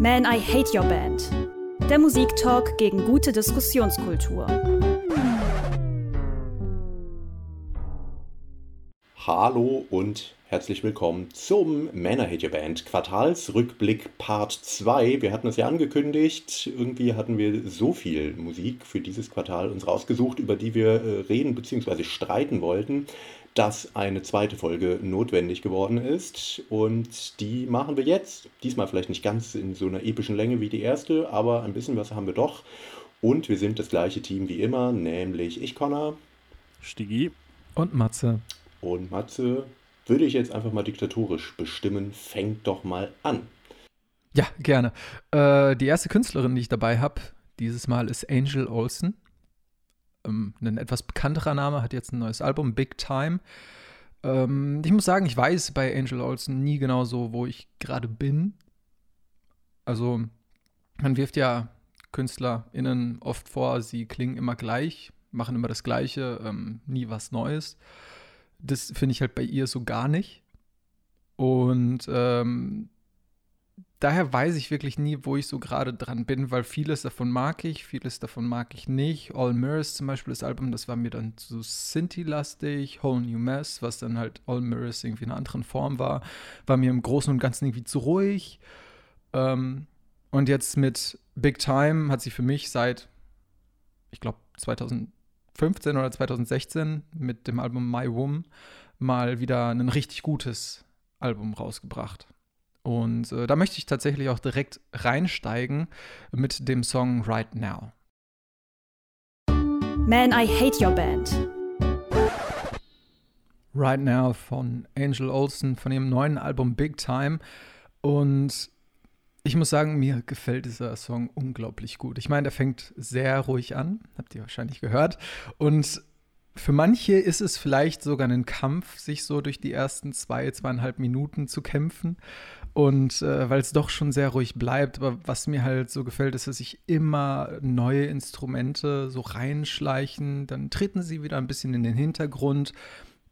Man, I Hate Your Band. Der Musiktalk gegen gute Diskussionskultur. Hallo und herzlich willkommen zum Man, I Hate Your Band Quartalsrückblick Part 2. Wir hatten es ja angekündigt, irgendwie hatten wir so viel Musik für dieses Quartal uns rausgesucht, über die wir äh, reden bzw. streiten wollten dass eine zweite Folge notwendig geworden ist. Und die machen wir jetzt. Diesmal vielleicht nicht ganz in so einer epischen Länge wie die erste, aber ein bisschen was haben wir doch. Und wir sind das gleiche Team wie immer, nämlich ich, Connor. Stigi. Und Matze. Und Matze würde ich jetzt einfach mal diktatorisch bestimmen. Fängt doch mal an. Ja, gerne. Äh, die erste Künstlerin, die ich dabei habe, dieses Mal ist Angel Olsen ähm, ein etwas bekannterer Name, hat jetzt ein neues Album, Big Time. Ähm, ich muss sagen, ich weiß bei Angel Olsen nie genau so, wo ich gerade bin. Also, man wirft ja KünstlerInnen oft vor, sie klingen immer gleich, machen immer das Gleiche, ähm, nie was Neues. Das finde ich halt bei ihr so gar nicht. Und ähm, daher weiß ich wirklich nie, wo ich so gerade dran bin, weil vieles davon mag ich, vieles davon mag ich nicht. All Mirrors zum Beispiel, das Album, das war mir dann zu Sinti-lastig. Whole New Mess, was dann halt All Mirrors irgendwie in einer anderen Form war, war mir im Großen und Ganzen irgendwie zu ruhig. Ähm, und jetzt mit Big Time hat sie für mich seit, ich glaube, 2015 oder 2016 mit dem Album My Womb mal wieder ein richtig gutes Album rausgebracht. Und äh, da möchte ich tatsächlich auch direkt reinsteigen mit dem Song Right Now. Man, I Hate Your Band. Right Now von Angel Olsen von ihrem neuen Album Big Time. Und ich muss sagen, mir gefällt dieser Song unglaublich gut. Ich meine, der fängt sehr ruhig an, habt ihr wahrscheinlich gehört. Und für manche ist es vielleicht sogar ein Kampf, sich so durch die ersten zwei, zweieinhalb Minuten zu kämpfen. Und äh, weil es doch schon sehr ruhig bleibt, aber was mir halt so gefällt, ist, dass sich immer neue Instrumente so reinschleichen, dann treten sie wieder ein bisschen in den Hintergrund.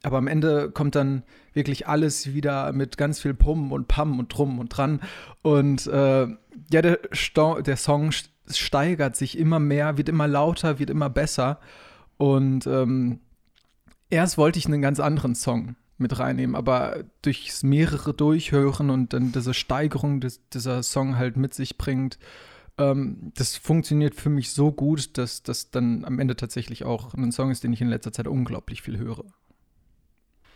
Aber am Ende kommt dann wirklich alles wieder mit ganz viel Pum und Pam und Drum und dran. Und äh, ja, der, der Song steigert sich immer mehr, wird immer lauter, wird immer besser. Und ähm, erst wollte ich einen ganz anderen Song mit reinnehmen, aber durchs mehrere Durchhören und dann diese Steigerung, die dieser Song halt mit sich bringt, ähm, das funktioniert für mich so gut, dass das dann am Ende tatsächlich auch ein Song ist, den ich in letzter Zeit unglaublich viel höre.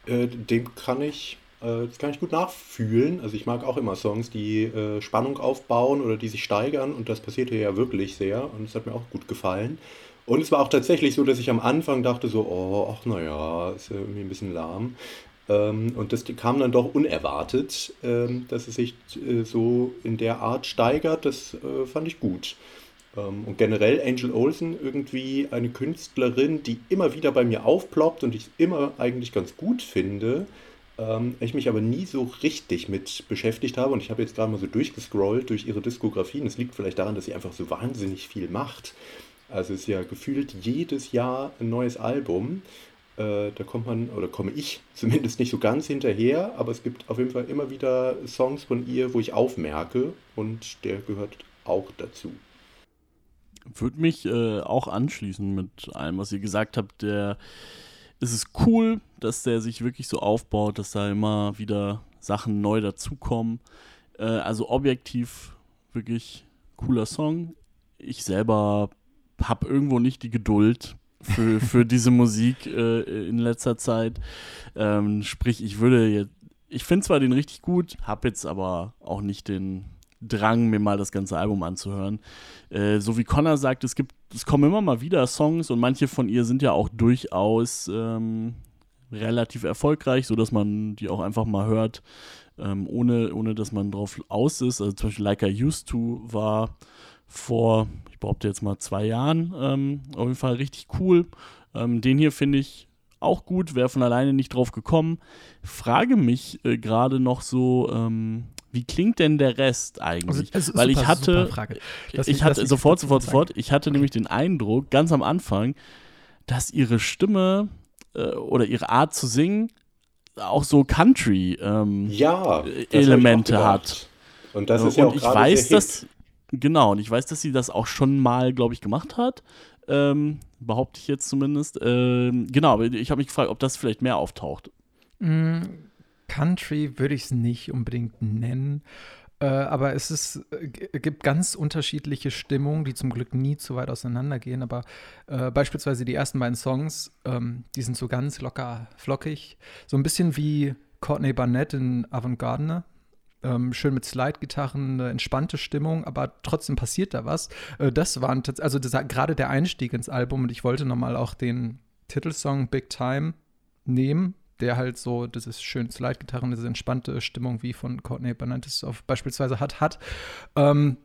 Äh, dem kann ich, das kann ich gut nachfühlen. Also ich mag auch immer Songs, die äh, Spannung aufbauen oder die sich steigern und das passiert hier ja wirklich sehr und es hat mir auch gut gefallen. Und es war auch tatsächlich so, dass ich am Anfang dachte so, oh, ach naja, ist ja irgendwie ein bisschen lahm. Ähm, und das kam dann doch unerwartet, ähm, dass es sich äh, so in der Art steigert. Das äh, fand ich gut. Ähm, und generell Angel Olsen irgendwie eine Künstlerin, die immer wieder bei mir aufploppt und ich immer eigentlich ganz gut finde. Ich mich aber nie so richtig mit beschäftigt habe und ich habe jetzt gerade mal so durchgescrollt durch ihre Diskografien. Es liegt vielleicht daran, dass sie einfach so wahnsinnig viel macht. Also es ist ja gefühlt jedes Jahr ein neues Album. Äh, da kommt man, oder komme ich zumindest nicht so ganz hinterher, aber es gibt auf jeden Fall immer wieder Songs von ihr, wo ich aufmerke und der gehört auch dazu. Würde mich äh, auch anschließen mit allem, was ihr gesagt habt. Der, es ist cool, dass der sich wirklich so aufbaut, dass da immer wieder Sachen neu dazukommen. Äh, also objektiv wirklich cooler Song. Ich selber habe irgendwo nicht die Geduld, für, für diese Musik äh, in letzter Zeit. Ähm, sprich, ich würde jetzt, ich finde zwar den richtig gut, habe jetzt aber auch nicht den Drang, mir mal das ganze Album anzuhören. Äh, so wie Connor sagt, es gibt, es kommen immer mal wieder Songs und manche von ihr sind ja auch durchaus ähm, relativ erfolgreich, sodass man die auch einfach mal hört, ähm, ohne, ohne dass man drauf aus ist. Also zum Beispiel Like I Used To war vor, ich behaupte jetzt mal zwei Jahren, ähm, auf jeden Fall richtig cool. Ähm, den hier finde ich auch gut, wäre von alleine nicht drauf gekommen. Frage mich äh, gerade noch so, ähm, wie klingt denn der Rest eigentlich? Also, Weil super, ich hatte, ich, ich hatte sofort, sofort, sofort, ich hatte nämlich den Eindruck, ganz am Anfang, dass ihre Stimme äh, oder ihre Art zu singen auch so Country-Elemente ähm, ja, hat. Und das ist ja und auch ich weiß, dass genau, und ich weiß, dass sie das auch schon mal, glaube ich, gemacht hat. Ähm, behaupte ich jetzt zumindest. Ähm, genau, aber ich habe mich gefragt, ob das vielleicht mehr auftaucht. Mm, Country würde ich es nicht unbedingt nennen. Äh, aber es ist, äh, gibt ganz unterschiedliche Stimmungen, die zum Glück nie zu weit auseinandergehen. Aber äh, beispielsweise die ersten beiden Songs, ähm, die sind so ganz locker, flockig. So ein bisschen wie Courtney Barnett in Avantgarde. Ähm, schön mit Slide-Gitarren, eine entspannte Stimmung, aber trotzdem passiert da was. Äh, das waren also gerade der Einstieg ins Album und ich wollte nochmal auch den Titelsong Big Time nehmen, der halt so dieses schön Slide-Gitarren, diese entspannte Stimmung wie von Courtney Banantes auf beispielsweise hat, hat. Ähm,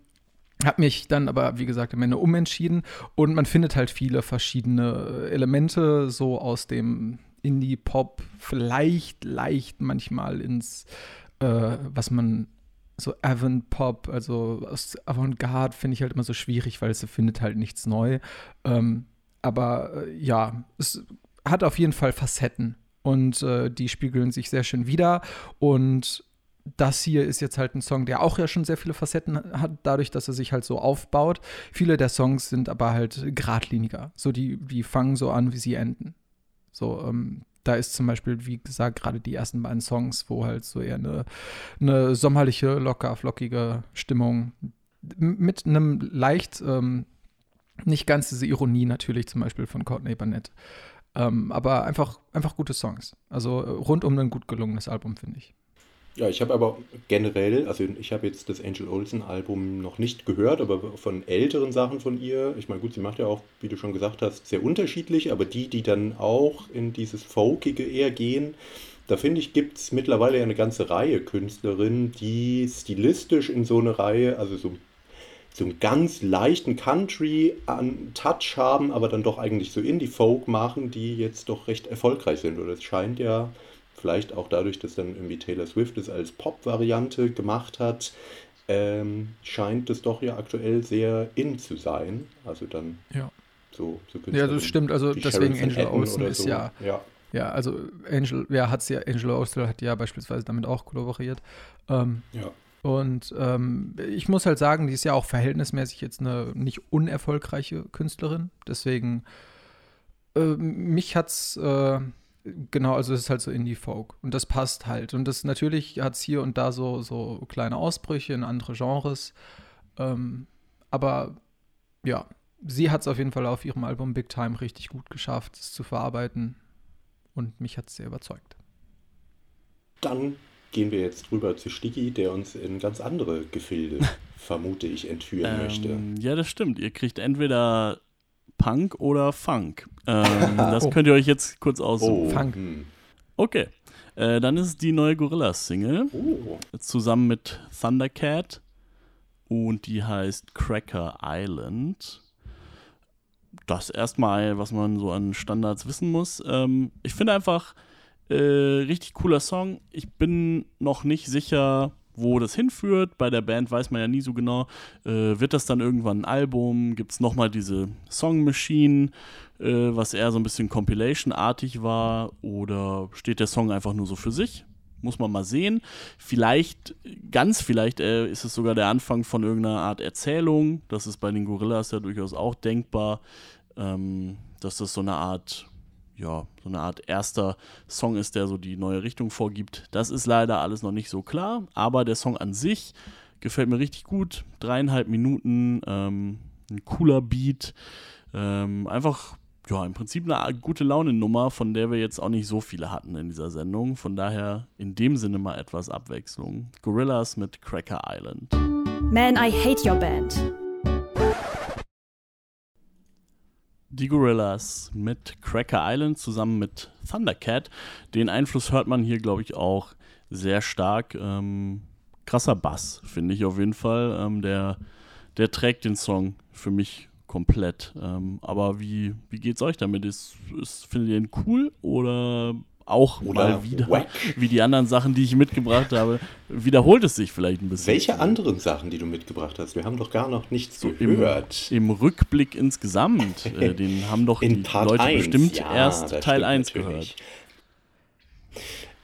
hab mich dann aber, wie gesagt, am Ende umentschieden und man findet halt viele verschiedene Elemente so aus dem Indie-Pop, vielleicht leicht manchmal ins, äh, was man so Avant-Pop, also aus Avantgarde finde ich halt immer so schwierig, weil es findet halt nichts neu. Ähm, aber äh, ja, es hat auf jeden Fall Facetten und äh, die spiegeln sich sehr schön wieder. Und das hier ist jetzt halt ein Song, der auch ja schon sehr viele Facetten hat, dadurch, dass er sich halt so aufbaut. Viele der Songs sind aber halt geradliniger. So, die, die fangen so an, wie sie enden. So, ähm, da ist zum Beispiel, wie gesagt, gerade die ersten beiden Songs, wo halt so eher eine, eine sommerliche, locker, flockige Stimmung mit einem leicht, ähm, nicht ganz diese Ironie natürlich zum Beispiel von Courtney Barnett ähm, aber einfach, einfach gute Songs. Also äh, rundum ein gut gelungenes Album, finde ich. Ja, ich habe aber generell, also ich habe jetzt das Angel Olsen Album noch nicht gehört, aber von älteren Sachen von ihr, ich meine, gut, sie macht ja auch, wie du schon gesagt hast, sehr unterschiedlich, aber die, die dann auch in dieses Folkige eher gehen, da finde ich, gibt es mittlerweile ja eine ganze Reihe Künstlerinnen, die stilistisch in so eine Reihe, also so so einen ganz leichten Country-Touch haben, aber dann doch eigentlich so Indie-Folk machen, die jetzt doch recht erfolgreich sind. Oder es scheint ja, vielleicht auch dadurch, dass dann irgendwie Taylor Swift es als Pop-Variante gemacht hat, ähm, scheint es doch ja aktuell sehr in zu sein. Also dann ja. so, so Ja, das stimmt. Also deswegen Angela Olsen ist so. ja, ja. Ja, also Angel, wer hat's ja, Angela Olsen hat ja beispielsweise damit auch kollaboriert. Ähm, ja. Und ähm, ich muss halt sagen, die ist ja auch verhältnismäßig jetzt eine nicht unerfolgreiche Künstlerin. Deswegen, äh, mich hat's, äh, genau, also es ist halt so Indie-Folk. Und das passt halt. Und das natürlich hat es hier und da so, so kleine Ausbrüche in andere Genres. Ähm, aber ja, sie hat es auf jeden Fall auf ihrem Album Big Time richtig gut geschafft, es zu verarbeiten. Und mich hat es sehr überzeugt. Dann gehen wir jetzt rüber zu Sticky, der uns in ganz andere Gefilde, vermute ich, entführen ähm, möchte. Ja, das stimmt. Ihr kriegt entweder Punk oder Funk. Ähm, das oh. könnt ihr euch jetzt kurz aussuchen. Oh, Funk. Hm. Okay. Äh, dann ist die neue Gorillas-Single oh. zusammen mit Thundercat und die heißt Cracker Island. Das erstmal, was man so an Standards wissen muss. Ähm, ich finde einfach, äh, richtig cooler Song. Ich bin noch nicht sicher, wo das hinführt. Bei der Band weiß man ja nie so genau. Äh, wird das dann irgendwann ein Album? Gibt es nochmal diese Song Machine, äh, was eher so ein bisschen Compilation-artig war? Oder steht der Song einfach nur so für sich? Muss man mal sehen. Vielleicht, ganz vielleicht äh, ist es sogar der Anfang von irgendeiner Art Erzählung. Das ist bei den Gorillas ja durchaus auch denkbar, ähm, dass das so eine Art ja, so eine Art erster Song ist, der so die neue Richtung vorgibt. Das ist leider alles noch nicht so klar, aber der Song an sich gefällt mir richtig gut. Dreieinhalb Minuten, ähm, ein cooler Beat, ähm, einfach ja, im Prinzip eine gute Laune-Nummer, von der wir jetzt auch nicht so viele hatten in dieser Sendung. Von daher in dem Sinne mal etwas Abwechslung. Gorillas mit Cracker Island. Man, I hate your band. Die Gorillas mit Cracker Island zusammen mit Thundercat. Den Einfluss hört man hier, glaube ich, auch sehr stark. Ähm, krasser Bass, finde ich auf jeden Fall. Ähm, der, der trägt den Song für mich komplett. Ähm, aber wie, wie es euch damit? Ist, ist, findet ihr ihn cool oder auch Oder mal wieder, wack. wie die anderen Sachen, die ich mitgebracht habe, wiederholt es sich vielleicht ein bisschen. Welche anderen Sachen, die du mitgebracht hast? Wir haben doch gar noch nichts so gehört. Im, Im, Rückblick insgesamt, äh, den haben doch In die Part Leute 1. bestimmt ja, erst Teil 1 natürlich. gehört.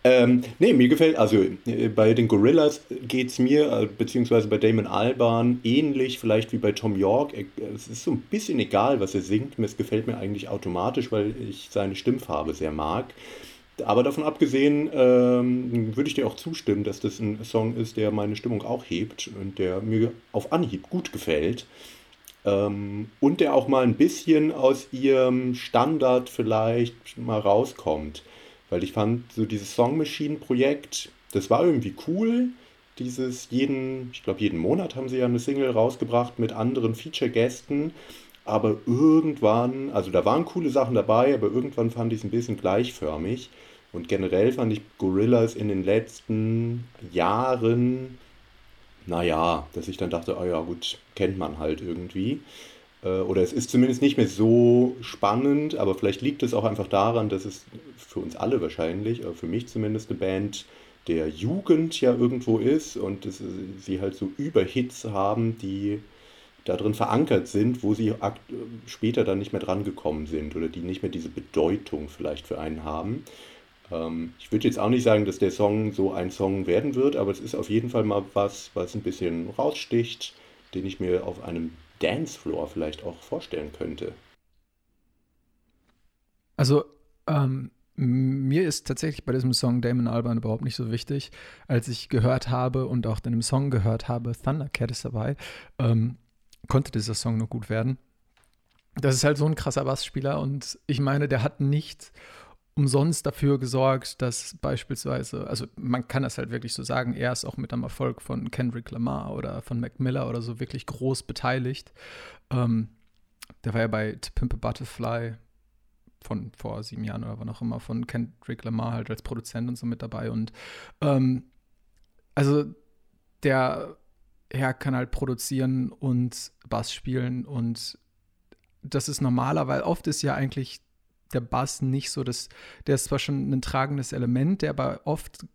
Ähm, nee, mir gefällt, also äh, bei den Gorillas geht es mir, äh, beziehungsweise bei Damon Alban, ähnlich vielleicht wie bei Tom York. Äh, es ist so ein bisschen egal, was er singt. Es gefällt mir eigentlich automatisch, weil ich seine Stimmfarbe sehr mag. Aber davon abgesehen ähm, würde ich dir auch zustimmen, dass das ein Song ist, der meine Stimmung auch hebt und der mir auf Anhieb gut gefällt. Ähm, und der auch mal ein bisschen aus ihrem Standard vielleicht mal rauskommt. Weil ich fand, so dieses Song Machine Projekt, das war irgendwie cool. Dieses jeden, ich glaube, jeden Monat haben sie ja eine Single rausgebracht mit anderen Feature-Gästen. Aber irgendwann, also da waren coole Sachen dabei, aber irgendwann fand ich es ein bisschen gleichförmig. Und generell fand ich Gorillas in den letzten Jahren, naja, dass ich dann dachte, oh ja, gut, kennt man halt irgendwie. Äh, oder es ist zumindest nicht mehr so spannend, aber vielleicht liegt es auch einfach daran, dass es für uns alle wahrscheinlich, aber für mich zumindest eine Band der Jugend ja irgendwo ist und dass sie halt so Überhits haben, die darin verankert sind, wo sie später dann nicht mehr drangekommen sind oder die nicht mehr diese Bedeutung vielleicht für einen haben. Ähm, ich würde jetzt auch nicht sagen, dass der Song so ein Song werden wird, aber es ist auf jeden Fall mal was, was ein bisschen raussticht, den ich mir auf einem Dancefloor vielleicht auch vorstellen könnte. Also, ähm, mir ist tatsächlich bei diesem Song Damon Alban überhaupt nicht so wichtig. Als ich gehört habe und auch in dem Song gehört habe, Thundercat ist dabei, ähm, konnte dieser Song nur gut werden. Das ist halt so ein krasser Bassspieler und ich meine, der hat nicht umsonst dafür gesorgt, dass beispielsweise, also man kann das halt wirklich so sagen, er ist auch mit einem Erfolg von Kendrick Lamar oder von Mac Miller oder so wirklich groß beteiligt. Ähm, der war ja bei To Pimp a Butterfly von vor sieben Jahren oder wann auch immer von Kendrick Lamar halt als Produzent und so mit dabei und ähm, also der Herr kann halt produzieren und Bass spielen und das ist normaler, weil oft ist ja eigentlich der Bass nicht so, dass der ist zwar schon ein tragendes Element, der aber oft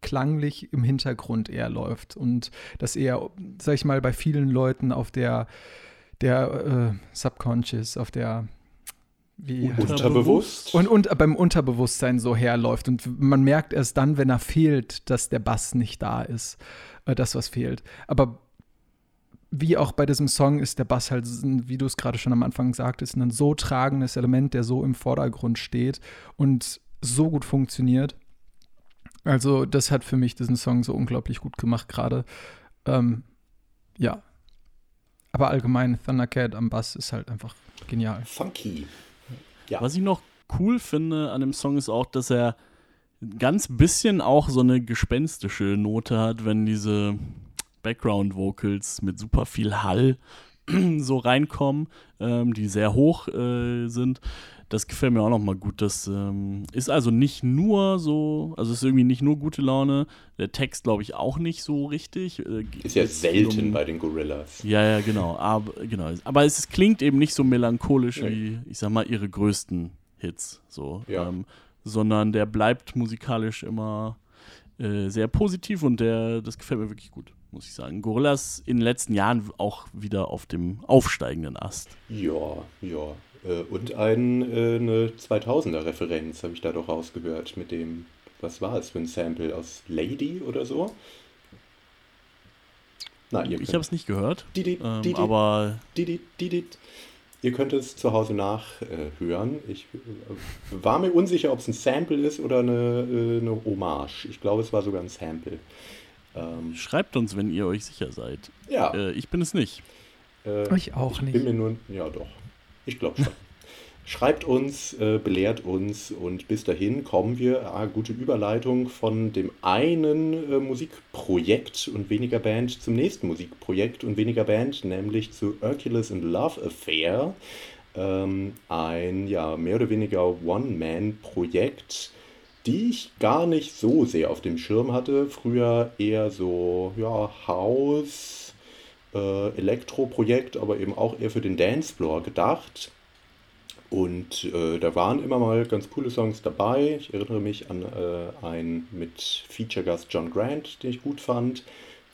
klanglich im Hintergrund eher läuft und das eher, sag ich mal, bei vielen Leuten auf der der äh, Subconscious, auf der wie unterbewusst und, und beim Unterbewusstsein so herläuft und man merkt erst dann, wenn er fehlt, dass der Bass nicht da ist, äh, das was fehlt. Aber wie auch bei diesem Song ist der Bass halt, wie du es gerade schon am Anfang sagtest, ein so tragendes Element, der so im Vordergrund steht und so gut funktioniert. Also, das hat für mich diesen Song so unglaublich gut gemacht, gerade. Ähm, ja. Aber allgemein, Thundercat am Bass ist halt einfach genial. Funky. Ja. Was ich noch cool finde an dem Song ist auch, dass er ganz bisschen auch so eine gespenstische Note hat, wenn diese Background Vocals mit super viel Hall so reinkommen, ähm, die sehr hoch äh, sind. Das gefällt mir auch nochmal gut. Das ähm, ist also nicht nur so, also ist irgendwie nicht nur gute Laune. Der Text, glaube ich, auch nicht so richtig. Äh, ist ja selten um, bei den Gorillas. Ja, ja, genau. Aber, genau. aber es, es klingt eben nicht so melancholisch nee. wie, ich sag mal, ihre größten Hits. So. Ja. Ähm, sondern der bleibt musikalisch immer äh, sehr positiv und der, das gefällt mir wirklich gut muss ich sagen. Gorillas in den letzten Jahren auch wieder auf dem aufsteigenden Ast. Ja, ja. Äh, und ein, äh, eine 2000er-Referenz habe ich da doch rausgehört mit dem, was war es für ein Sample aus Lady oder so? Na, ihr ich habe es nicht gehört, ähm, aber ihr könnt es zu Hause nachhören. Äh, ich äh, war mir unsicher, ob es ein Sample ist oder eine, äh, eine Hommage. Ich glaube, es war sogar ein Sample. Ähm, Schreibt uns, wenn ihr euch sicher seid. Ja. Äh, ich bin es nicht. Äh, ich auch ich nicht. Bin mir nur, ja, doch. Ich glaube schon. Schreibt uns, äh, belehrt uns und bis dahin kommen wir, ah, gute Überleitung von dem einen äh, Musikprojekt und weniger Band zum nächsten Musikprojekt und weniger Band, nämlich zu Hercules and Love Affair. Ähm, ein ja mehr oder weniger One-Man-Projekt, die ich gar nicht so sehr auf dem Schirm hatte. Früher eher so, ja, Haus, äh, aber eben auch eher für den Dancefloor gedacht. Und äh, da waren immer mal ganz coole Songs dabei. Ich erinnere mich an äh, einen mit Feature-Gast John Grant, den ich gut fand,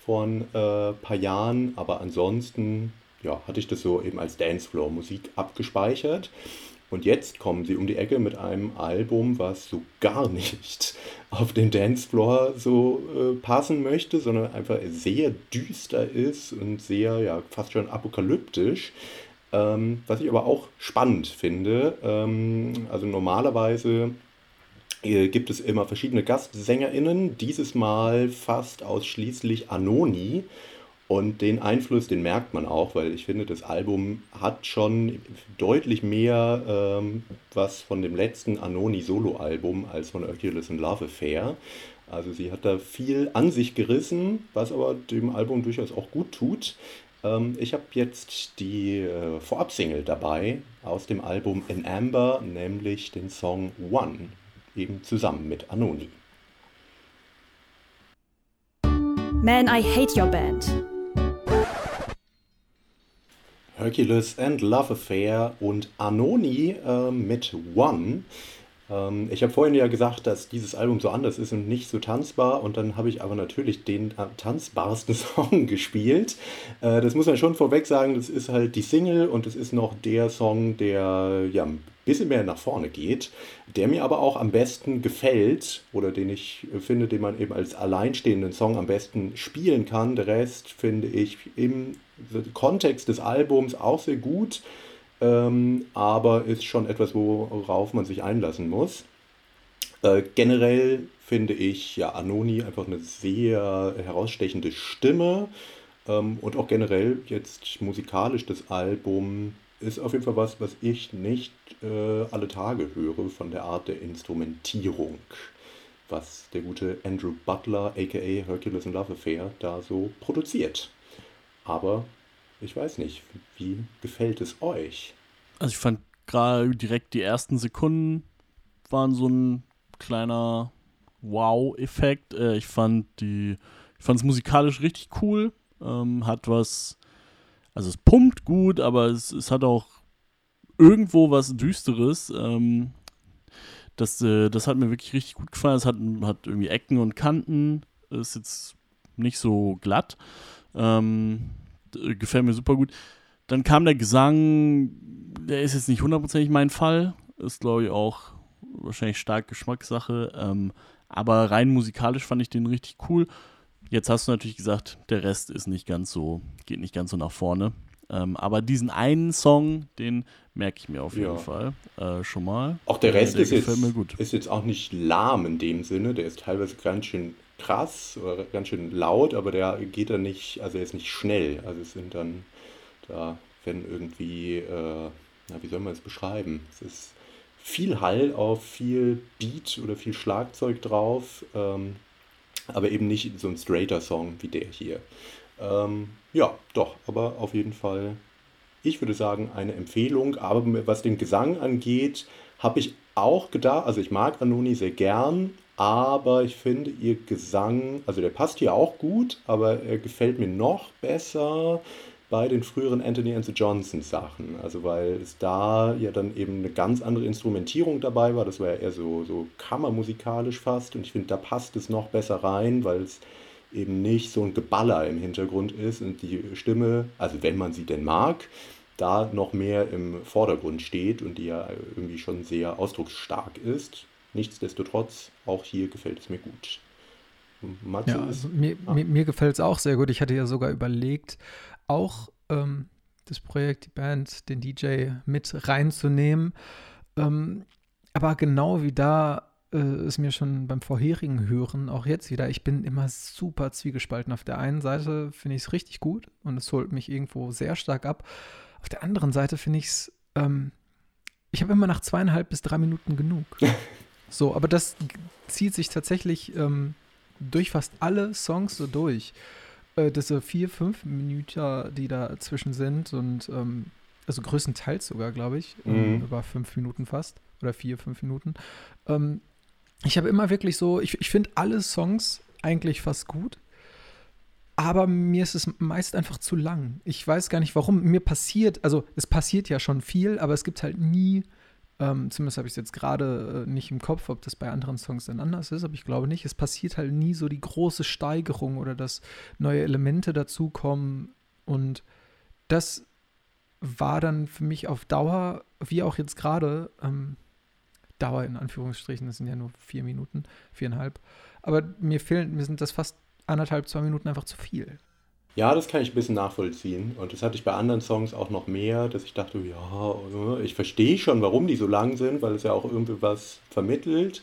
vor ein äh, paar Jahren. Aber ansonsten ja, hatte ich das so eben als Dancefloor-Musik abgespeichert. Und jetzt kommen sie um die Ecke mit einem Album, was so gar nicht auf den Dancefloor so äh, passen möchte, sondern einfach sehr düster ist und sehr, ja, fast schon apokalyptisch. Ähm, was ich aber auch spannend finde. Ähm, also normalerweise äh, gibt es immer verschiedene GastsängerInnen, dieses Mal fast ausschließlich Anoni. Und den Einfluss, den merkt man auch, weil ich finde, das Album hat schon deutlich mehr ähm, was von dem letzten Anoni-Solo-Album als von Hercules and Love Affair. Also sie hat da viel an sich gerissen, was aber dem Album durchaus auch gut tut. Ähm, ich habe jetzt die äh, Vorab-Single dabei aus dem Album In Amber, nämlich den Song One, eben zusammen mit Anoni. Man, I Hate Your Band. Hercules and Love Affair und Anoni äh, mit One. Ähm, ich habe vorhin ja gesagt, dass dieses Album so anders ist und nicht so tanzbar und dann habe ich aber natürlich den äh, tanzbarsten Song gespielt. Äh, das muss man schon vorweg sagen, das ist halt die Single und es ist noch der Song, der ja ein bisschen mehr nach vorne geht, der mir aber auch am besten gefällt oder den ich finde, den man eben als alleinstehenden Song am besten spielen kann. Der Rest finde ich im Kontext des Albums auch sehr gut ähm, aber ist schon etwas, worauf man sich einlassen muss. Äh, generell finde ich ja Anoni einfach eine sehr herausstechende Stimme ähm, und auch generell jetzt musikalisch das Album ist auf jeden Fall was, was ich nicht äh, alle Tage höre von der Art der Instrumentierung, was der gute Andrew Butler, aka Hercules and Love Affair, da so produziert. Aber ich weiß nicht, wie gefällt es euch? Also ich fand gerade direkt die ersten Sekunden waren so ein kleiner Wow-Effekt. Äh, ich fand die, ich fand es musikalisch richtig cool. Ähm, hat was, also es pumpt gut, aber es, es hat auch irgendwo was Düsteres. Ähm, das, äh, das hat mir wirklich richtig gut gefallen. Es hat, hat irgendwie Ecken und Kanten. Ist jetzt nicht so glatt. Ähm, äh, gefällt mir super gut. Dann kam der Gesang, der ist jetzt nicht hundertprozentig mein Fall. Ist, glaube ich, auch wahrscheinlich stark Geschmackssache. Ähm, aber rein musikalisch fand ich den richtig cool. Jetzt hast du natürlich gesagt, der Rest ist nicht ganz so, geht nicht ganz so nach vorne. Ähm, aber diesen einen Song, den merke ich mir auf jeden ja. Fall äh, schon mal. Auch der Rest der ist, jetzt, ist jetzt auch nicht lahm in dem Sinne. Der ist teilweise ganz schön krass oder ganz schön laut, aber der geht dann nicht, also er ist nicht schnell. Also es sind dann, da wenn irgendwie, äh, na, wie soll man es beschreiben? Es ist viel Hall auf viel Beat oder viel Schlagzeug drauf, ähm, aber eben nicht so ein straighter Song wie der hier. Ähm, ja, doch, aber auf jeden Fall, ich würde sagen, eine Empfehlung. Aber was den Gesang angeht, habe ich auch gedacht, also ich mag Anoni sehr gern, aber ich finde ihr Gesang, also der passt hier auch gut, aber er gefällt mir noch besser bei den früheren Anthony and the Johnson Sachen. Also weil es da ja dann eben eine ganz andere Instrumentierung dabei war. Das war ja eher so, so kammermusikalisch fast. Und ich finde, da passt es noch besser rein, weil es eben nicht so ein Geballer im Hintergrund ist und die Stimme, also wenn man sie denn mag, da noch mehr im Vordergrund steht und die ja irgendwie schon sehr ausdrucksstark ist. Nichtsdestotrotz, auch hier gefällt es mir gut. Matze ja, also mir, ah. mir, mir gefällt es auch sehr gut. Ich hatte ja sogar überlegt, auch ähm, das Projekt, die Band, den DJ mit reinzunehmen. Ähm, aber genau wie da äh, ist mir schon beim vorherigen Hören, auch jetzt wieder, ich bin immer super zwiegespalten. Auf der einen Seite finde ich es richtig gut und es holt mich irgendwo sehr stark ab. Auf der anderen Seite finde ich es, ähm, ich habe immer nach zweieinhalb bis drei Minuten genug. So, aber das zieht sich tatsächlich ähm, durch fast alle Songs so durch. Äh, diese vier, fünf Minuten, die dazwischen sind und ähm, also größtenteils sogar, glaube ich, ähm, mhm. über fünf Minuten fast oder vier, fünf Minuten. Ähm, ich habe immer wirklich so, ich, ich finde alle Songs eigentlich fast gut, aber mir ist es meist einfach zu lang. Ich weiß gar nicht, warum. Mir passiert, also es passiert ja schon viel, aber es gibt halt nie ähm, zumindest habe ich es jetzt gerade äh, nicht im Kopf, ob das bei anderen Songs dann anders ist, aber ich glaube nicht. Es passiert halt nie so die große Steigerung oder dass neue Elemente dazukommen. Und das war dann für mich auf Dauer, wie auch jetzt gerade, ähm, Dauer in Anführungsstrichen, das sind ja nur vier Minuten, viereinhalb, aber mir fehlen, mir sind das fast anderthalb, zwei Minuten einfach zu viel. Ja, das kann ich ein bisschen nachvollziehen. Und das hatte ich bei anderen Songs auch noch mehr, dass ich dachte, ja, äh, ich verstehe schon, warum die so lang sind, weil es ja auch irgendwie was vermittelt.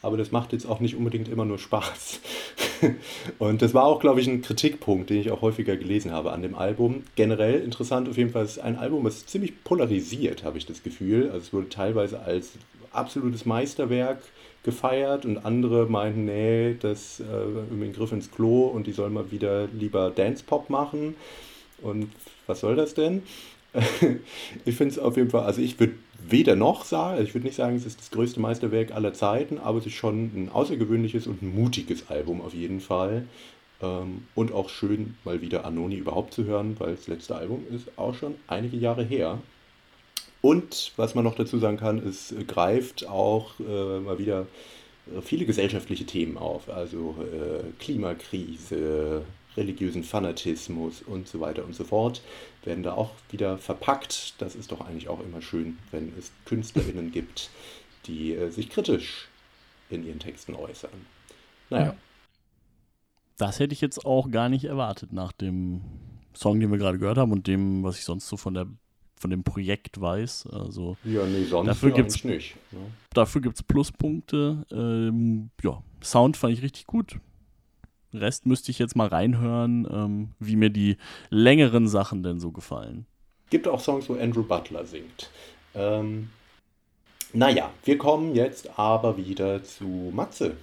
Aber das macht jetzt auch nicht unbedingt immer nur Spaß. Und das war auch, glaube ich, ein Kritikpunkt, den ich auch häufiger gelesen habe an dem Album. Generell interessant auf jeden Fall, ist ein Album, das ziemlich polarisiert, habe ich das Gefühl. Also es wurde teilweise als absolutes Meisterwerk gefeiert und andere meinten, nee, das äh, ein Griff ins Klo und die sollen mal wieder lieber Dance-Pop machen. Und was soll das denn? ich finde es auf jeden Fall, also ich würde weder noch sagen, ich würde nicht sagen, es ist das größte Meisterwerk aller Zeiten, aber es ist schon ein außergewöhnliches und ein mutiges Album auf jeden Fall. Ähm, und auch schön, mal wieder Anoni überhaupt zu hören, weil das letzte Album ist auch schon einige Jahre her. Und was man noch dazu sagen kann, es greift auch äh, mal wieder äh, viele gesellschaftliche Themen auf, also äh, Klimakrise, religiösen Fanatismus und so weiter und so fort, werden da auch wieder verpackt. Das ist doch eigentlich auch immer schön, wenn es KünstlerInnen gibt, die äh, sich kritisch in ihren Texten äußern. Naja. Ja. Das hätte ich jetzt auch gar nicht erwartet nach dem Song, den wir gerade gehört haben und dem, was ich sonst so von der von dem Projekt weiß. Also ja, nee, sonst dafür gibt's, nicht. Ja. Dafür gibt es Pluspunkte. Ähm, ja, Sound fand ich richtig gut. Rest müsste ich jetzt mal reinhören, ähm, wie mir die längeren Sachen denn so gefallen. Gibt auch Songs, wo Andrew Butler singt. Ähm, naja, wir kommen jetzt aber wieder zu Matze.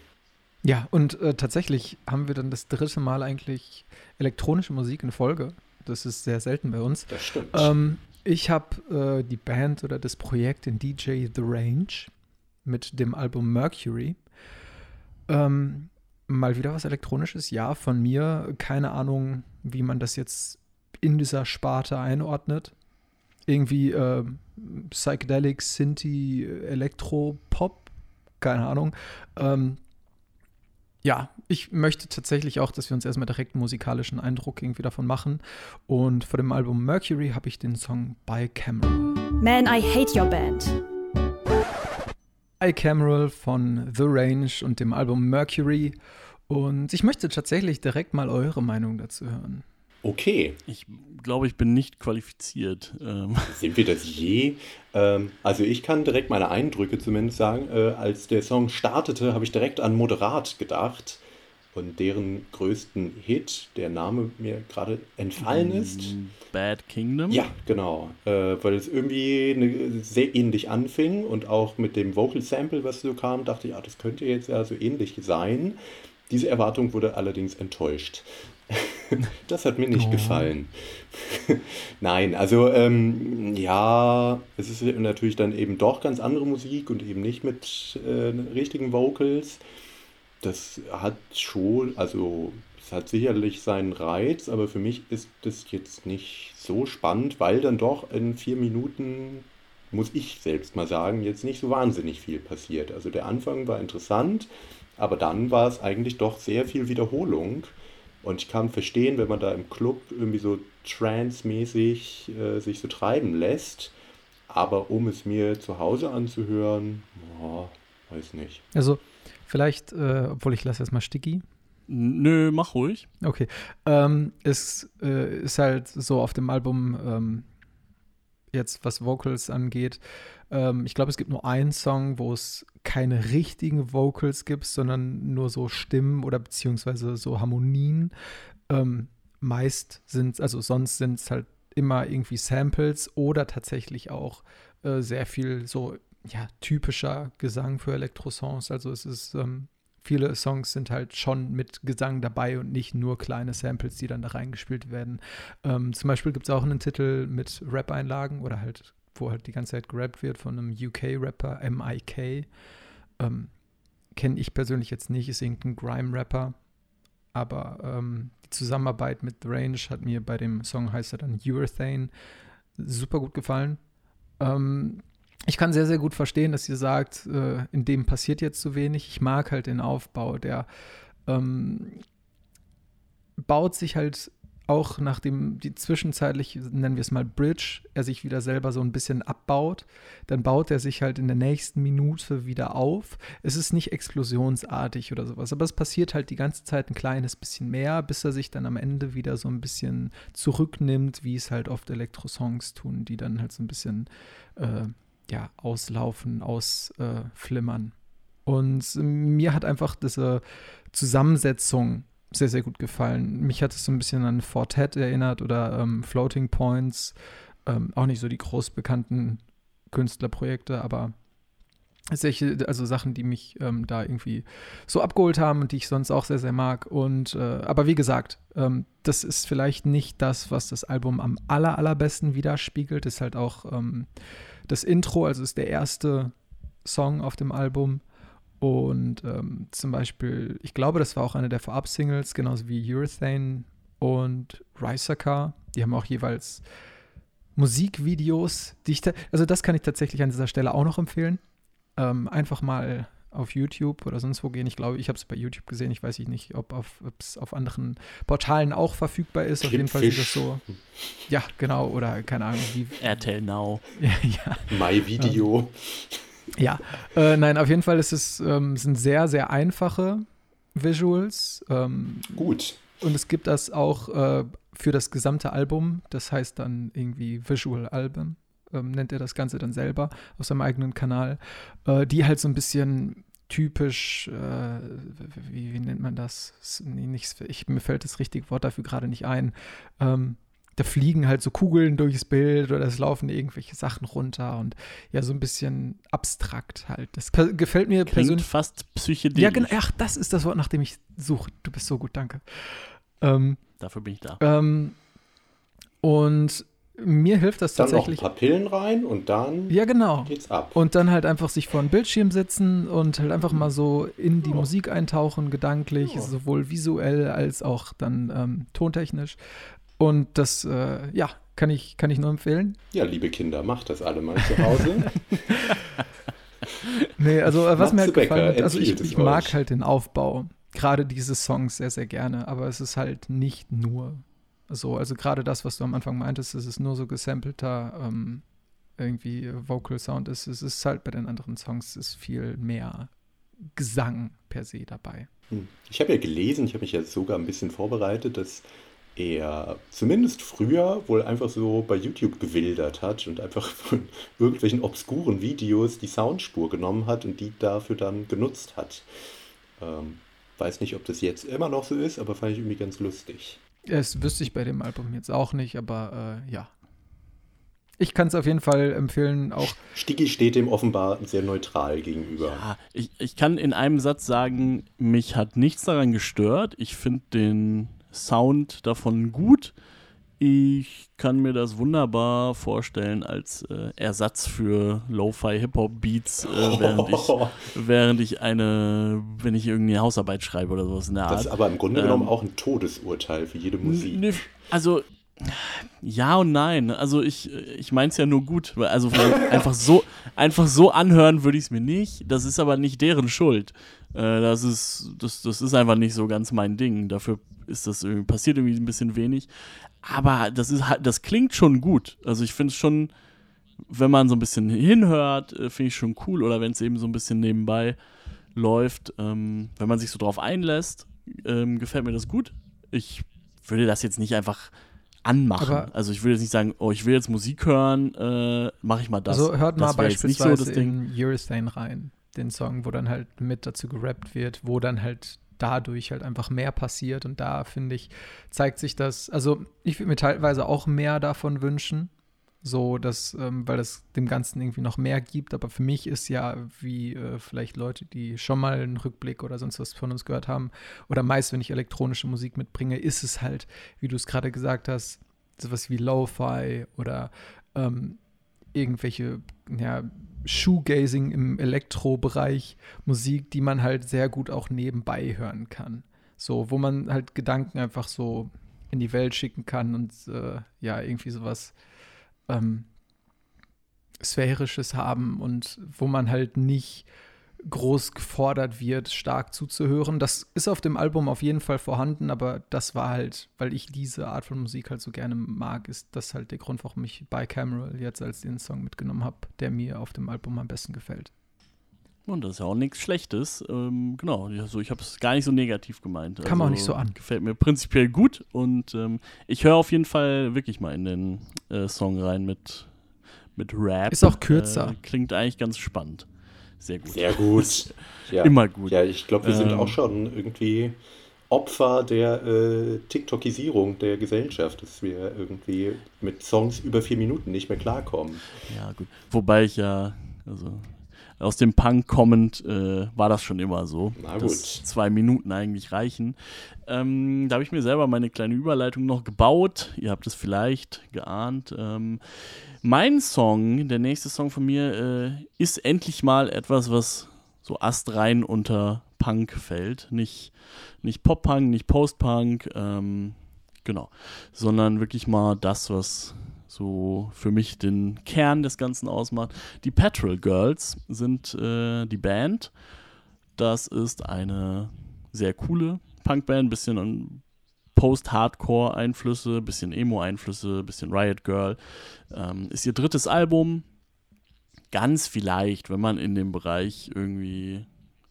Ja, und äh, tatsächlich haben wir dann das dritte Mal eigentlich elektronische Musik in Folge. Das ist sehr selten bei uns. Das stimmt. Ähm, ich habe äh, die Band oder das Projekt in DJ The Range mit dem Album Mercury. Ähm, mal wieder was Elektronisches, ja, von mir. Keine Ahnung, wie man das jetzt in dieser Sparte einordnet. Irgendwie äh, Psychedelic, Synthi, Elektro, Pop, keine Ahnung. Ähm, ja, ich möchte tatsächlich auch, dass wir uns erstmal direkt einen musikalischen Eindruck irgendwie davon machen. Und vor dem Album Mercury habe ich den Song Bicameral. Man, I hate your band. Bicameral von The Range und dem Album Mercury. Und ich möchte tatsächlich direkt mal eure Meinung dazu hören. Okay. Ich glaube, ich bin nicht qualifiziert. Ähm. Sind wir das je? Ähm, also ich kann direkt meine Eindrücke zumindest sagen. Äh, als der Song startete, habe ich direkt an Moderat gedacht und deren größten Hit, der Name mir gerade entfallen mm, ist. Bad Kingdom? Ja, genau. Äh, weil es irgendwie eine, sehr ähnlich anfing und auch mit dem Vocal Sample, was so kam, dachte ich, ah, das könnte jetzt ja so ähnlich sein. Diese Erwartung wurde allerdings enttäuscht. das hat mir nicht oh. gefallen. Nein, also ähm, ja, es ist natürlich dann eben doch ganz andere Musik und eben nicht mit äh, richtigen Vocals. Das hat schon, also es hat sicherlich seinen Reiz, aber für mich ist das jetzt nicht so spannend, weil dann doch in vier Minuten, muss ich selbst mal sagen, jetzt nicht so wahnsinnig viel passiert. Also der Anfang war interessant, aber dann war es eigentlich doch sehr viel Wiederholung. Und ich kann verstehen, wenn man da im Club irgendwie so trance-mäßig äh, sich so treiben lässt. Aber um es mir zu Hause anzuhören, boah, weiß nicht. Also vielleicht, äh, obwohl ich lasse erstmal Sticky. Nö, mach ruhig. Okay. Ähm, es äh, ist halt so auf dem Album ähm, jetzt, was Vocals angeht. Ähm, ich glaube, es gibt nur einen Song, wo es keine richtigen Vocals gibt, sondern nur so Stimmen oder beziehungsweise so Harmonien. Ähm, meist sind, also sonst sind es halt immer irgendwie Samples oder tatsächlich auch äh, sehr viel so ja, typischer Gesang für Elektrosongs. Also es ist ähm, viele Songs sind halt schon mit Gesang dabei und nicht nur kleine Samples, die dann da reingespielt werden. Ähm, zum Beispiel gibt es auch einen Titel mit Rap-Einlagen oder halt, wo halt die ganze Zeit gerappt wird von einem UK-Rapper, MIK. Ähm, Kenne ich persönlich jetzt nicht, ist irgendein Grime-Rapper. Aber ähm, die Zusammenarbeit mit The Range hat mir bei dem Song heißt er dann Urethane super gut gefallen. Ähm, ich kann sehr, sehr gut verstehen, dass ihr sagt, äh, in dem passiert jetzt zu wenig. Ich mag halt den Aufbau, der ähm, baut sich halt auch nachdem die zwischenzeitlich, nennen wir es mal Bridge, er sich wieder selber so ein bisschen abbaut, dann baut er sich halt in der nächsten Minute wieder auf. Es ist nicht explosionsartig oder sowas, aber es passiert halt die ganze Zeit ein kleines bisschen mehr, bis er sich dann am Ende wieder so ein bisschen zurücknimmt, wie es halt oft Elektro-Songs tun, die dann halt so ein bisschen äh, ja, auslaufen, ausflimmern. Äh, Und mir hat einfach diese Zusammensetzung sehr, sehr gut gefallen. Mich hat es so ein bisschen an Fortet erinnert oder ähm, Floating Points. Ähm, auch nicht so die groß bekannten Künstlerprojekte, aber solche, also Sachen, die mich ähm, da irgendwie so abgeholt haben und die ich sonst auch sehr, sehr mag. Und äh, aber wie gesagt, ähm, das ist vielleicht nicht das, was das Album am aller, allerbesten widerspiegelt. Ist halt auch ähm, das Intro, also ist der erste Song auf dem Album. Und ähm, zum Beispiel, ich glaube, das war auch eine der Vorab-Singles, genauso wie Urethane und Rysaka. Die haben auch jeweils Musikvideos, die ich, also das kann ich tatsächlich an dieser Stelle auch noch empfehlen. Ähm, einfach mal auf YouTube oder sonst wo gehen. Ich glaube, ich habe es bei YouTube gesehen. Ich weiß nicht, ob es auf anderen Portalen auch verfügbar ist. Auf jeden Fall sieht das so. Ja, genau. Oder keine Ahnung. Wie, RTL Now. ja, ja. My Video. Ähm, ja, äh, nein, auf jeden Fall ist es ähm, sind sehr, sehr einfache Visuals. Ähm, Gut. Und es gibt das auch äh, für das gesamte Album. Das heißt dann irgendwie Visual Album, ähm, nennt er das Ganze dann selber auf seinem eigenen Kanal, äh, die halt so ein bisschen typisch, äh, wie, wie, nennt man das? Nee, nicht, ich, mir fällt das richtige Wort dafür gerade nicht ein. Ähm, da fliegen halt so Kugeln durchs Bild oder es laufen irgendwelche Sachen runter und ja, so ein bisschen abstrakt halt. Das gefällt mir Klingt persönlich. fast psychedelisch. Ja, genau. Ach, das ist das Wort, nach dem ich suche. Du bist so gut, danke. Ähm, Dafür bin ich da. Ähm, und mir hilft das dann tatsächlich. Dann noch ein paar Pillen rein und dann ja, genau. geht's ab. Und dann halt einfach sich vor einen Bildschirm setzen und halt einfach mal so in die Ja. Musik eintauchen, gedanklich, Ja. sowohl visuell als auch dann ähm, tontechnisch. Und das, äh, ja, kann ich, kann ich nur empfehlen. Ja, liebe Kinder, macht das alle mal zu Hause. Nee, also äh, was mir halt Matze Becker gefallen hat, also ich, ich mag euch. halt den Aufbau, gerade diese Songs sehr, sehr gerne, aber es ist halt nicht nur so, also gerade das, was du am Anfang meintest, es ist nur so gesampelter ähm, irgendwie Vocal Sound ist, es ist halt bei den anderen Songs ist viel mehr Gesang per se dabei. Hm. Ich habe ja gelesen, ich habe mich ja sogar ein bisschen vorbereitet, dass er zumindest früher wohl einfach so bei YouTube gewildert hat und einfach von irgendwelchen obskuren Videos die Soundspur genommen hat und die dafür dann genutzt hat. Ähm, weiß nicht, ob das jetzt immer noch so ist, aber fand ich irgendwie ganz lustig. Das wüsste ich bei dem Album jetzt auch nicht, aber äh, ja. Ich kann es auf jeden Fall empfehlen, auch Stiggy steht dem offenbar sehr neutral gegenüber. Ja, ich, ich kann in einem Satz sagen, mich hat nichts daran gestört. Ich finde den Sound davon gut. Ich kann mir das wunderbar vorstellen als äh, Ersatz für Lo-Fi Hip-Hop-Beats, äh, während, ich, während ich eine, wenn ich irgendwie Hausarbeit schreibe oder sowas in der Art. Das ist aber im Grunde Ähm, genommen auch ein Todesurteil für jede Musik. Nee, also, ja und nein. Also ich, ich meine es ja nur gut. Also einfach so, einfach so anhören würde ich es mir nicht. Das ist aber nicht deren Schuld. Äh, das, ist, das, das ist einfach nicht so ganz mein Ding. Dafür ist das irgendwie, passiert irgendwie ein bisschen wenig. Aber das ist das klingt schon gut. Also ich finde es schon, wenn man so ein bisschen hinhört, äh, finde ich schon cool. Oder wenn es eben so ein bisschen nebenbei läuft, ähm, wenn man sich so drauf einlässt, ähm, gefällt mir das gut. Ich würde das jetzt nicht einfach anmachen. Aber- also ich würde jetzt nicht sagen, oh, ich will jetzt Musik hören, äh, mache ich mal das. Also hört mal das jetzt nicht so beispielsweise das Ding. in Urethane rein, den Song, wo dann halt mit dazu gerappt wird, wo dann halt dadurch halt einfach mehr passiert und da finde ich, zeigt sich das, also ich würde mir teilweise auch mehr davon wünschen, so dass, ähm, weil es dem Ganzen irgendwie noch mehr gibt, aber für mich ist ja, wie äh, vielleicht Leute, die schon mal einen Rückblick oder sonst was von uns gehört haben, oder meist, wenn ich elektronische Musik mitbringe, ist es halt, wie du es gerade gesagt hast, sowas wie Lo-Fi oder ähm, irgendwelche ja, Shoegazing im Elektrobereich, Musik, die man halt sehr gut auch nebenbei hören kann. So, wo man halt Gedanken einfach so in die Welt schicken kann und äh, ja, irgendwie sowas ähm, Sphärisches haben und wo man halt nicht groß gefordert wird, stark zuzuhören. Das ist auf dem Album auf jeden Fall vorhanden, aber das war halt, weil ich diese Art von Musik halt so gerne mag, ist das halt der Grund, warum ich Bicameral jetzt als den Song mitgenommen habe, der mir auf dem Album am besten gefällt. Und das ist ja auch nichts Schlechtes. Ähm, genau, also ich habe es gar nicht so negativ gemeint. Kann man also, auch nicht so an. Gefällt mir prinzipiell gut und ähm, ich höre auf jeden Fall wirklich mal in den äh, Song rein mit, mit Rap. Ist auch kürzer. Äh, klingt eigentlich ganz spannend. Sehr gut. Sehr gut. Ja. Immer gut. Ja, ich glaube, wir sind Ähm. auch schon irgendwie Opfer der äh, TikTokisierung der Gesellschaft, dass wir irgendwie mit Songs über vier Minuten nicht mehr klarkommen. Ja, gut. Wobei ich ja, also aus dem Punk kommend, äh, war das schon immer so, Na dass gut. zwei Minuten eigentlich reichen. Ähm, da habe ich mir selber meine kleine Überleitung noch gebaut. Ihr habt es vielleicht geahnt. Ähm, mein Song, der nächste Song von mir, äh, ist endlich mal etwas, was so astrein unter Punk fällt. Nicht, nicht Pop-Punk, nicht Post-Punk, ähm, genau, sondern wirklich mal das, was so für mich den Kern des Ganzen ausmacht. Die Petrol Girls sind äh, die Band. Das ist eine sehr coole Punkband, bisschen Post-Hardcore-Einflüsse, bisschen Emo-Einflüsse, bisschen Riot Girl. Ähm, ist ihr drittes Album. Ganz vielleicht, wenn man in dem Bereich irgendwie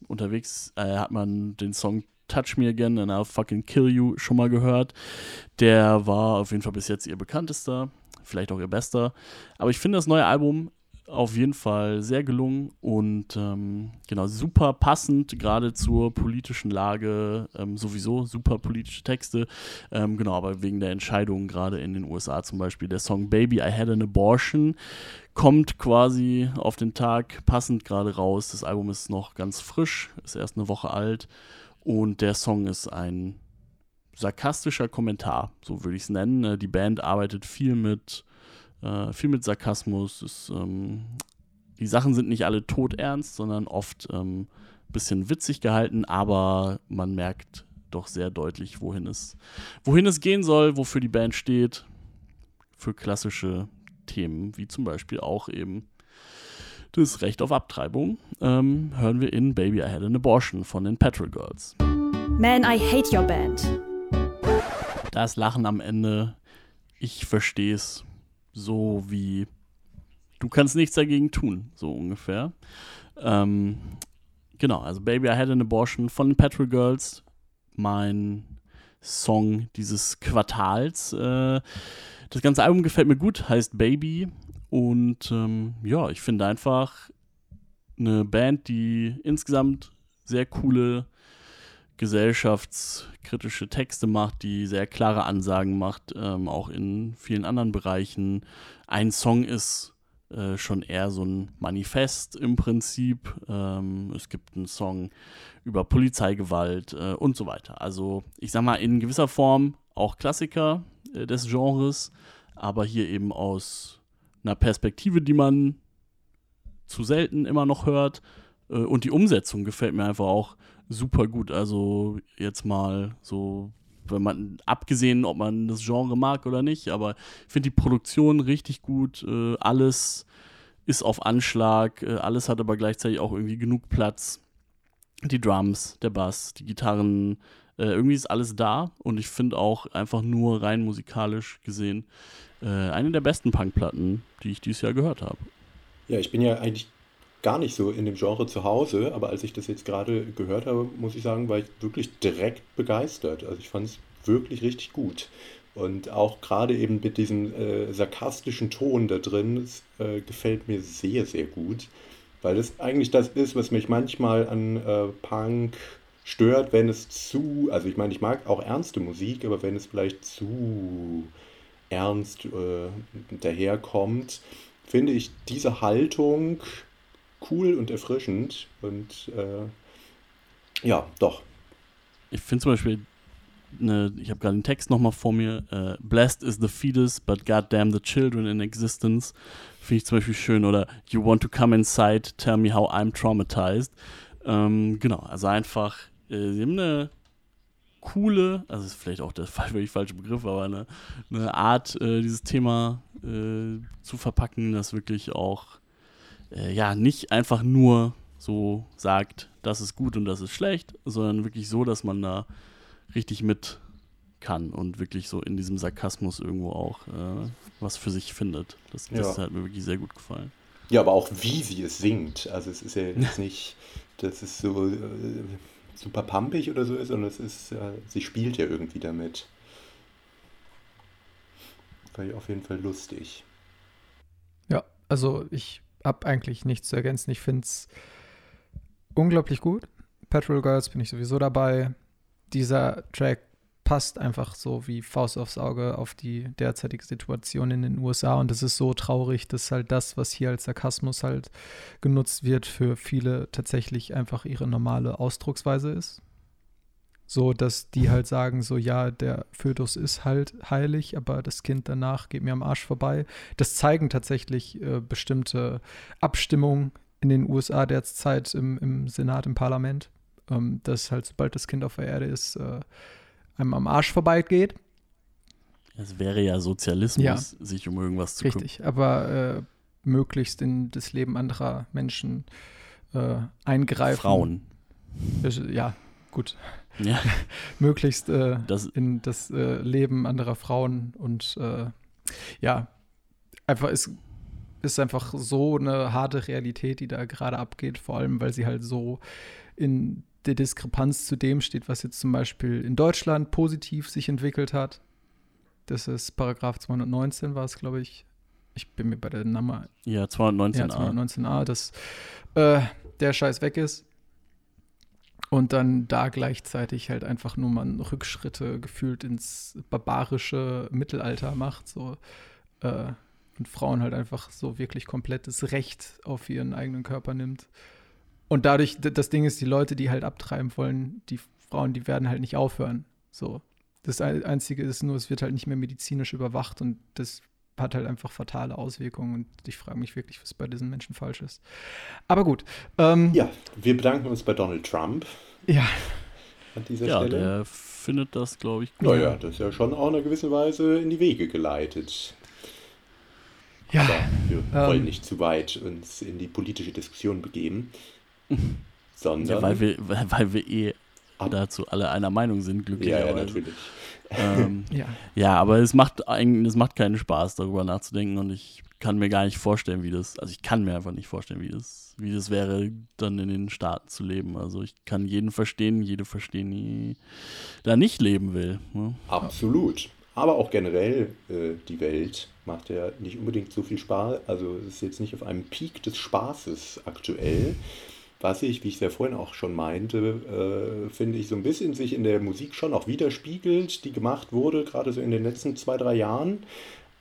unterwegs äh, hat man den Song Touch Me Again and I'll Fucking Kill You schon mal gehört. Der war auf jeden Fall bis jetzt ihr bekanntester, vielleicht auch ihr bester. Aber ich finde das neue Album auf jeden Fall sehr gelungen und ähm, genau super passend, gerade zur politischen Lage, ähm, sowieso super politische Texte. Ähm, genau, aber wegen der Entscheidung gerade in den USA zum Beispiel, der Song Baby I Had an Abortion kommt quasi auf den Tag passend gerade raus. Das Album ist noch ganz frisch, ist erst eine Woche alt und der Song ist ein sarkastischer Kommentar, so würde ich es nennen. Äh, Die Band arbeitet viel mit, äh, viel mit Sarkasmus. Es, ähm, die Sachen sind nicht alle todernst, sondern oft ein ähm, bisschen witzig gehalten, aber man merkt doch sehr deutlich, wohin es, wohin es gehen soll, wofür die Band steht. Für klassische Themen, wie zum Beispiel auch eben das Recht auf Abtreibung, ähm, hören wir in Baby I Had an Abortion von den Petrol Girls. Man, I hate your band. Das Lachen am Ende, ich verstehe es so wie du kannst nichts dagegen tun, so ungefähr. Ähm, genau, also Baby I Had an Abortion von den Petrol Girls, mein Song dieses Quartals. Äh, das ganze Album gefällt mir gut, heißt Baby und ähm, ja, ich finde einfach eine Band, die insgesamt sehr coole gesellschaftskritische Texte macht, die sehr klare Ansagen macht, ähm, auch in vielen anderen Bereichen. Ein Song ist äh, schon eher so ein Manifest im Prinzip. Ähm, es gibt einen Song über Polizeigewalt äh, und so weiter. Also ich sag mal in gewisser Form auch Klassiker äh, des Genres, aber hier eben aus einer Perspektive, die man zu selten immer noch hört. Äh, und die Umsetzung gefällt mir einfach auch super gut. Also jetzt mal so, wenn man, abgesehen, ob man das Genre mag oder nicht, aber ich finde die Produktion richtig gut. Äh, alles ist auf Anschlag, äh, alles hat aber gleichzeitig auch irgendwie genug Platz. Die Drums, der Bass, die Gitarren, äh, irgendwie ist alles da und ich finde auch einfach nur rein musikalisch gesehen äh, eine der besten Punkplatten, die ich dieses Jahr gehört habe. Ja, ich bin ja eigentlich gar nicht so in dem Genre zu Hause, aber als ich das jetzt gerade gehört habe, muss ich sagen, war ich wirklich direkt begeistert. Also ich fand es wirklich richtig gut. Und auch gerade eben mit diesem äh, sarkastischen Ton da drin, das, äh, gefällt mir sehr, sehr gut. Weil das eigentlich das ist, was mich manchmal an äh, Punk stört, wenn es zu, also ich meine, ich mag auch ernste Musik, aber wenn es vielleicht zu ernst äh, daherkommt, finde ich diese Haltung cool und erfrischend. Und äh, ja, doch. Ich finde zum Beispiel, ne, ich habe gerade den Text nochmal vor mir, äh, Blessed is the fetus, but goddamn the children in existence. Finde ich zum Beispiel schön. Oder You want to come inside, tell me how I'm traumatized. Ähm, genau, also einfach, äh, sie haben eine coole, also ist vielleicht auch der völlig falsche Begriff, aber eine, eine Art, äh, dieses Thema äh, zu verpacken, das wirklich auch äh, ja nicht einfach nur so sagt, das ist gut und das ist schlecht, sondern wirklich so, dass man da richtig mit kann und wirklich so in diesem Sarkasmus irgendwo auch äh, was für sich findet. Das, das Ja. hat mir wirklich sehr gut gefallen. Ja, aber auch wie sie es singt. Also es ist ja jetzt nicht, dass es so äh, super pumpig oder so ist, sondern es ist, äh, sie spielt ja irgendwie damit. War ja auf jeden Fall lustig. Ja, also ich habe eigentlich nichts zu ergänzen. Ich finde es unglaublich gut. Petrol Girls bin ich sowieso dabei. Dieser Track passt einfach so wie Faust aufs Auge auf die derzeitige Situation in den USA und es ist so traurig, dass halt das, was hier als Sarkasmus halt genutzt wird, für viele tatsächlich einfach ihre normale Ausdrucksweise ist. So, dass die halt sagen, so ja, der Fötus ist halt heilig, aber das Kind danach geht mir am Arsch vorbei. Das zeigen tatsächlich äh, bestimmte Abstimmungen in den USA derzeit im, im Senat, im Parlament, ähm, dass halt sobald das Kind auf der Erde ist, äh, einem am Arsch vorbeigeht. Es wäre ja Sozialismus, Ja. sich um irgendwas zu kümmern. Richtig, aber äh, möglichst in das Leben anderer Menschen äh, eingreifen. Frauen. Ja, gut. Ja, Möglichst äh, das, in das äh, Leben anderer Frauen und äh, ja, einfach ist, ist einfach so eine harte Realität, die da gerade abgeht, vor allem weil sie halt so in der Diskrepanz zu dem steht, was jetzt zum Beispiel in Deutschland positiv sich entwickelt hat. Das ist Paragraph 219 war es, glaube ich. Ich bin mir bei der Nummer ja, 219a. ja, 219a, dass äh, der Scheiß weg ist. Und dann da gleichzeitig halt einfach nur mal Rückschritte gefühlt ins barbarische Mittelalter macht. So, äh, und Frauen halt einfach so wirklich komplettes Recht auf ihren eigenen Körper nimmt. Und dadurch, das Ding ist, die Leute, die halt abtreiben wollen, die Frauen, die werden halt nicht aufhören. So. Das Ein- Einzige ist nur, es wird halt nicht mehr medizinisch überwacht und das hat halt einfach fatale Auswirkungen und ich frage mich wirklich, was bei diesen Menschen falsch ist. Aber gut. Ähm, Ja, wir bedanken uns bei Donald Trump ja. an dieser Ja, Stelle. der findet das, glaube ich, gut. Naja, das ist ja schon auch in einer gewissen Weise in die Wege geleitet. Ja. Aber wir ähm, wollen nicht zu weit uns in die politische Diskussion begeben, sondern. Ja, weil wir, weil, weil wir eh Ab- dazu alle einer Meinung sind, ja, ja, glücklicherweise. natürlich. Ähm, Ja. ja, aber es macht eigentlich, es macht keinen Spaß, darüber nachzudenken und ich kann mir gar nicht vorstellen, wie das, also ich kann mir einfach nicht vorstellen, wie das, wie das wäre, dann in den Staaten zu leben. Also ich kann jeden verstehen, jede verstehen, die da nicht leben will. Ne? Absolut. Aber auch generell, äh, die Welt macht ja nicht unbedingt so viel Spaß. Also es ist jetzt nicht auf einem Peak des Spaßes aktuell. Was ich, wie ich es ja vorhin auch schon meinte, äh, finde ich so ein bisschen sich in der Musik schon auch widerspiegelt, die gemacht wurde, gerade so in den letzten zwei, drei Jahren.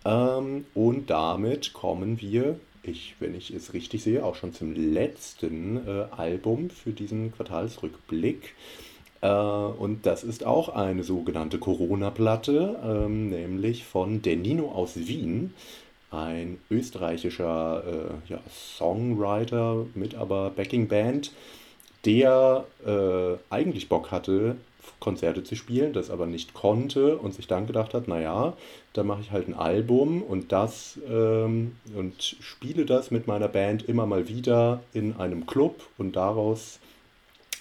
Ähm, und damit kommen wir, ich, wenn ich es richtig sehe, auch schon zum letzten äh, Album für diesen Quartalsrückblick. Äh, und das ist auch eine sogenannte Corona-Platte, ähm, nämlich von Der Nino aus Wien, ein österreichischer äh, ja, Songwriter mit aber Backing-Band, der äh, eigentlich Bock hatte, Konzerte zu spielen, das aber nicht konnte und sich dann gedacht hat, naja, da mache ich halt ein Album und das ähm, und spiele das mit meiner Band immer mal wieder in einem Club und daraus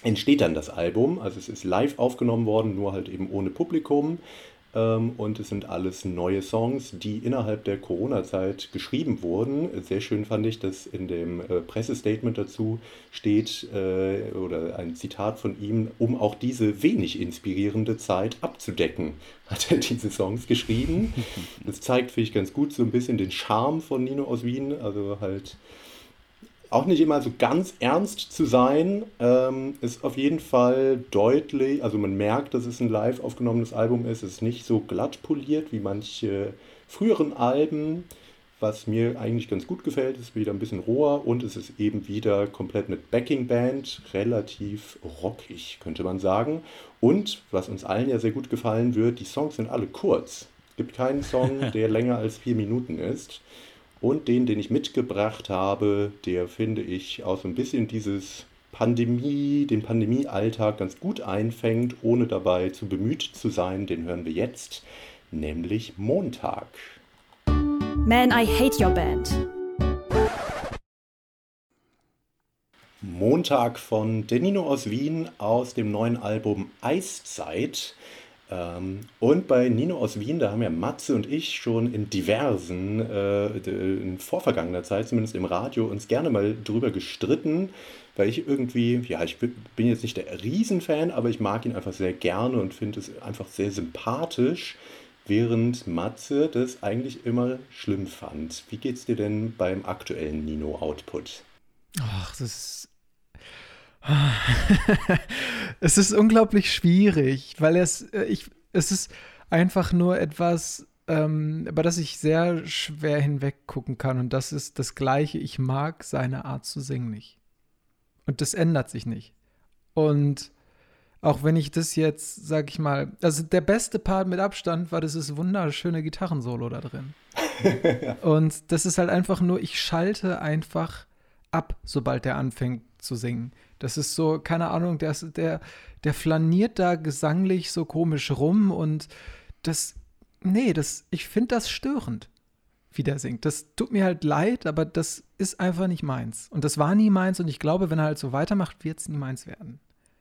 entsteht dann das Album. Also es ist live aufgenommen worden, nur halt eben ohne Publikum. Ähm, und es sind alles neue Songs, die innerhalb der Corona-Zeit geschrieben wurden. Sehr schön fand ich, dass in dem äh, Pressestatement dazu steht, äh, oder ein Zitat von ihm, um auch diese wenig inspirierende Zeit abzudecken, hat er diese Songs geschrieben. Das zeigt, finde ich, ganz gut so ein bisschen den Charme von Nino aus Wien. Also halt auch nicht immer so ganz ernst zu sein, ähm, ist auf jeden Fall deutlich, also man merkt, dass es ein live aufgenommenes Album ist, es ist nicht so glatt poliert wie manche früheren Alben, was mir eigentlich ganz gut gefällt, ist wieder ein bisschen roher und es ist eben wieder komplett mit Backing Band, relativ rockig, könnte man sagen. Und was uns allen ja sehr gut gefallen wird, die Songs sind alle kurz. Es gibt keinen Song, der länger als vier Minuten ist. Und den, den ich mitgebracht habe, der finde ich auch so ein bisschen dieses Pandemie, den Pandemiealltag ganz gut einfängt, ohne dabei zu bemüht zu sein. Den hören wir jetzt, nämlich Montag. Man, I Hate Your Band. Montag von Denino aus Wien aus dem neuen Album Eiszeit. Ähm, und bei Nino aus Wien, da haben ja Matze und ich schon in diversen, äh, in vorvergangener Zeit, zumindest im Radio, uns gerne mal drüber gestritten, weil ich irgendwie, ja, ich bin jetzt nicht der Riesenfan, aber ich mag ihn einfach sehr gerne und finde es einfach sehr sympathisch, während Matze das eigentlich immer schlimm fand. Wie geht's dir denn beim aktuellen Nino-Output? Ach, das ist es ist unglaublich schwierig, weil es, äh, ich, es ist einfach nur etwas, ähm, über das ich sehr schwer hinweg gucken kann. Und das ist das Gleiche. Ich mag seine Art zu singen nicht. Und das ändert sich nicht. Und auch wenn ich das jetzt, sag ich mal, also der beste Part mit Abstand war dieses wunderschöne Gitarrensolo da drin. Und das ist halt einfach nur, ich schalte einfach ab, sobald der anfängt zu singen. Das ist so, keine Ahnung, der, der, der flaniert da gesanglich so komisch rum und das, nee, das, ich finde das störend, wie der singt. Das tut mir halt leid, aber das ist einfach nicht meins. Und das war nie meins und ich glaube, wenn er halt so weitermacht, wird es nie meins werden.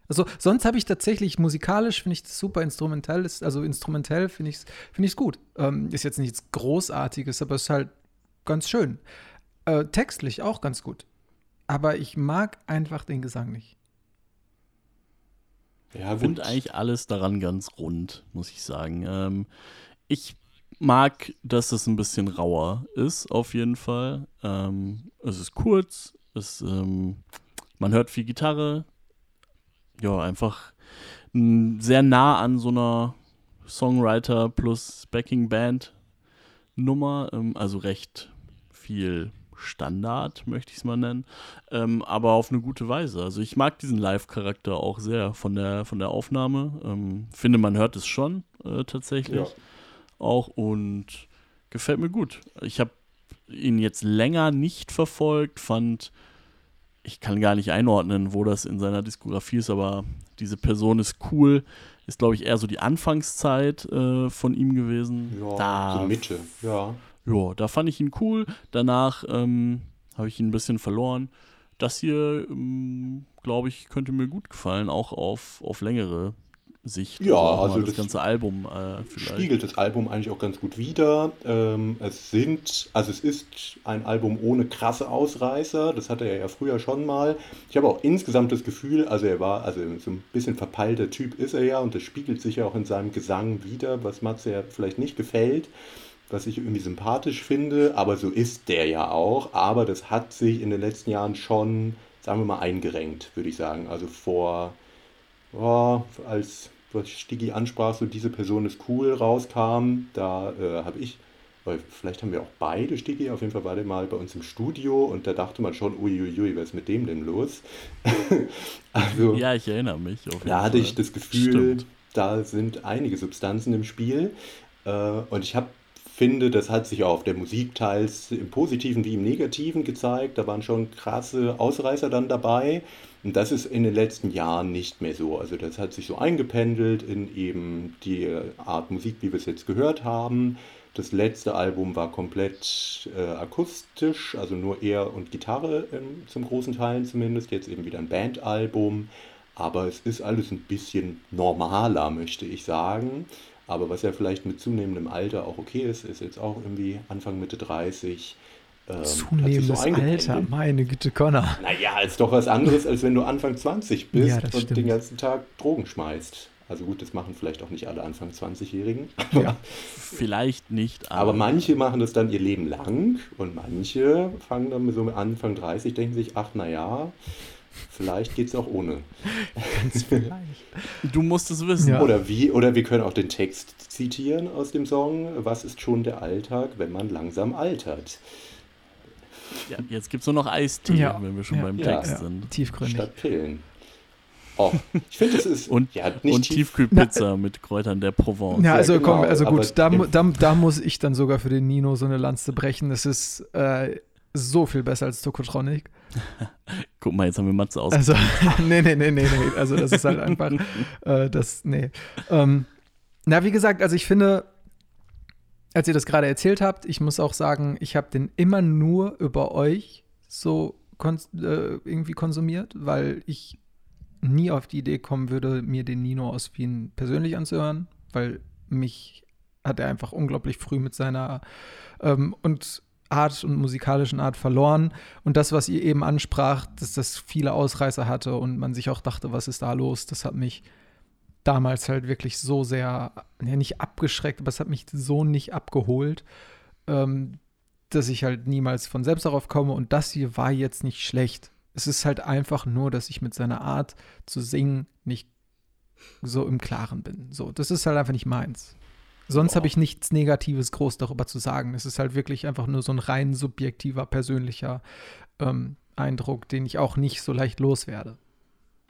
Also sonst habe ich tatsächlich musikalisch finde ich das super instrumentell, ist, also instrumentell finde ich es find gut. Ähm, ist jetzt nichts Großartiges, aber es ist halt ganz schön. Äh, textlich auch ganz gut aber ich mag einfach den Gesang nicht. Ja, ich finde eigentlich alles daran ganz rund, muss ich sagen. Ähm, ich mag, dass es ein bisschen rauer ist, auf jeden Fall. Ähm, es ist kurz, es, ähm, man hört viel Gitarre. Ja, einfach sehr nah an so einer Songwriter plus Backing Band Nummer, ähm, also recht viel Standard, möchte ich es mal nennen, ähm, aber auf eine gute Weise. Also ich mag diesen Live-Charakter auch sehr von der, von der Aufnahme. Ähm, finde, man hört es schon äh, tatsächlich ja. auch und gefällt mir gut. Ich habe ihn jetzt länger nicht verfolgt, fand, ich kann gar nicht einordnen, wo das in seiner Diskografie ist, aber diese Person ist cool. Ist, glaube ich, eher so die Anfangszeit äh, von ihm gewesen. Ja, da, so Mitte, ja ja, da fand ich ihn cool. Danach ähm, habe ich ihn ein bisschen verloren. Das hier, ähm, glaube ich, könnte mir gut gefallen, auch auf, auf längere Sicht. Ja, also, also das, das, ganze Album äh, vielleicht. Spiegelt das Album eigentlich auch ganz gut wider. Ähm, es sind, also es ist ein Album ohne krasse Ausreißer. Das hatte er ja früher schon mal. Ich habe auch insgesamt das Gefühl, also er war, also so ein bisschen verpeilter Typ ist er ja und das spiegelt sich ja auch in seinem Gesang wider, was Matze ja vielleicht nicht gefällt was ich irgendwie sympathisch finde, aber so ist der ja auch. Aber das hat sich in den letzten Jahren schon, sagen wir mal, eingerenkt, würde ich sagen. Also vor, oh, als was Stigi ansprach, so diese Person ist cool rauskam, da äh, habe ich, weil vielleicht haben wir auch beide Stigi, auf jeden Fall war der mal bei uns im Studio und da dachte man schon, uiuiui, was ist mit dem denn los? also, ja, ich erinnere mich. da hatte ich das Gefühl, Stimmt. da sind einige Substanzen im Spiel. Äh, und ich habe finde, das hat sich auch auf der Musik teils im Positiven wie im Negativen gezeigt. Da waren schon krasse Ausreißer dann dabei. Und das ist in den letzten Jahren nicht mehr so. Also das hat sich so eingependelt in eben die Art Musik, wie wir es jetzt gehört haben. Das letzte Album war komplett äh, akustisch, also nur er und Gitarre ähm, zum großen Teil zumindest. Jetzt eben wieder ein Bandalbum. Aber es ist alles ein bisschen normaler, möchte ich sagen. Aber was ja vielleicht mit zunehmendem Alter auch okay ist, ist jetzt auch irgendwie Anfang Mitte 30. Ähm, Zunehmendes so Alter, meine Güte, Connor. Naja, ist doch was anderes, als wenn du Anfang 20 bist ja, und stimmt. den ganzen Tag Drogen schmeißt. Also gut, das machen vielleicht auch nicht alle Anfang 20-Jährigen. Ja, vielleicht nicht. Aber, aber manche machen das dann ihr Leben lang und manche fangen dann so mit Anfang 30, denken sich, ach naja, Vielleicht geht es auch ohne. Ganz vielleicht. Du musst es wissen. Ja. Oder, wie, oder wir können auch den Text zitieren aus dem Song. Was ist schon der Alltag, wenn man langsam altert? Ja, jetzt gibt es nur noch Eistee, ja. wenn wir schon ja. beim Text sind. Tiefgründig. Statt Pillen. Oh, ich finde, es ist. und, ja, und tief Tiefkühlpizza mit Kräutern der Provence. Ja, also genau, komm, also gut, da, da, da, muss ich dann sogar für den Nino so eine Lanze brechen. Es ist äh, so viel besser als Tokotronic. Guck mal, jetzt haben wir Matze aus. Also, nee, nee, nee, nee, nee. Also, das ist halt einfach, äh, das, nee. Ähm, na, wie gesagt, also ich finde, als ihr das gerade erzählt habt, ich muss auch sagen, ich habe den immer nur über euch so kon äh, irgendwie konsumiert, weil ich nie auf die Idee kommen würde, mir den Nino aus Wien persönlich anzuhören, weil mich hat er einfach unglaublich früh mit seiner ähm, und Art und musikalischen Art verloren. Und das, was ihr eben ansprach, dass das viele Ausreißer hatte und man sich auch dachte, was ist da los, das hat mich damals halt wirklich so sehr, ja nicht abgeschreckt, aber es hat mich so nicht abgeholt, ähm, dass ich halt niemals von selbst darauf komme. Und das hier war jetzt nicht schlecht. Es ist halt einfach nur, dass ich mit seiner Art zu singen nicht so im Klaren bin. So, das ist halt einfach nicht meins. Sonst habe ich nichts Negatives groß darüber zu sagen. Es ist halt wirklich einfach nur so ein rein subjektiver, persönlicher ähm, Eindruck, den ich auch nicht so leicht loswerde.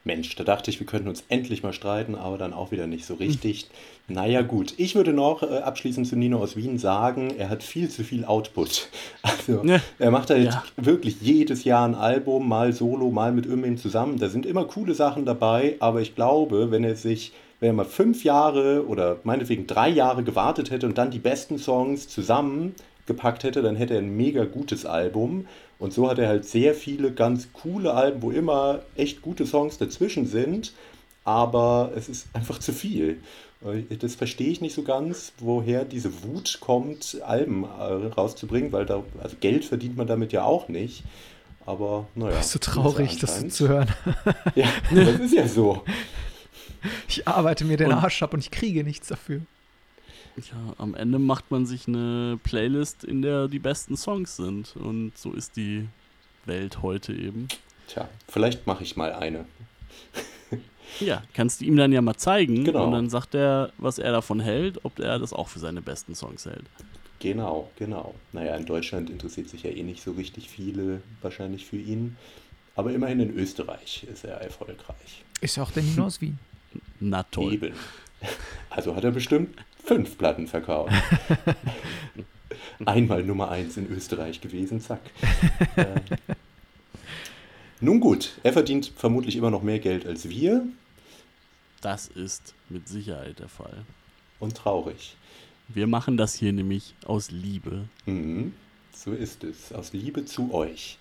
Mensch, da dachte ich, wir könnten uns endlich mal streiten, aber dann auch wieder nicht so richtig. Hm. Naja, gut. Ich würde noch äh, abschließend zu Nino aus Wien sagen, er hat viel zu viel Output. Also, ja. er macht halt ja. wirklich jedes Jahr ein Album, mal solo, mal mit irgendwem zusammen. Da sind immer coole Sachen dabei, aber ich glaube, wenn er sich wenn er mal fünf Jahre oder meinetwegen drei Jahre gewartet hätte und dann die besten Songs zusammengepackt hätte, dann hätte er ein mega gutes Album. Und so hat er halt sehr viele ganz coole Alben, wo immer echt gute Songs dazwischen sind, aber es ist einfach zu viel. Das verstehe ich nicht so ganz, woher diese Wut kommt, Alben äh, rauszubringen, weil da, also Geld verdient man damit ja auch nicht. Aber naja. Das ist so traurig, das zu hören. ja, das ist ja so. Ich arbeite mir den und, Arsch ab und ich kriege nichts dafür. Ja, am Ende macht man sich eine Playlist, in der die besten Songs sind. Und so ist die Welt heute eben. Tja, vielleicht mache ich mal eine. ja, kannst du ihm dann ja mal zeigen. Genau. Und dann sagt er, was er davon hält, ob er das auch für seine besten Songs hält. Genau, genau. Naja, in Deutschland interessiert sich ja eh nicht so richtig viele wahrscheinlich für ihn. Aber immerhin in Österreich ist er erfolgreich. Ist auch der Nino aus Wien. Na toll. Eben. Also hat er bestimmt fünf Platten verkauft. Einmal Nummer eins in Österreich gewesen, zack. äh, nun gut, er verdient vermutlich immer noch mehr Geld als wir. Das ist mit Sicherheit der Fall. Und traurig. Wir machen das hier nämlich aus Liebe. Mhm, so ist es. Aus Liebe zu euch.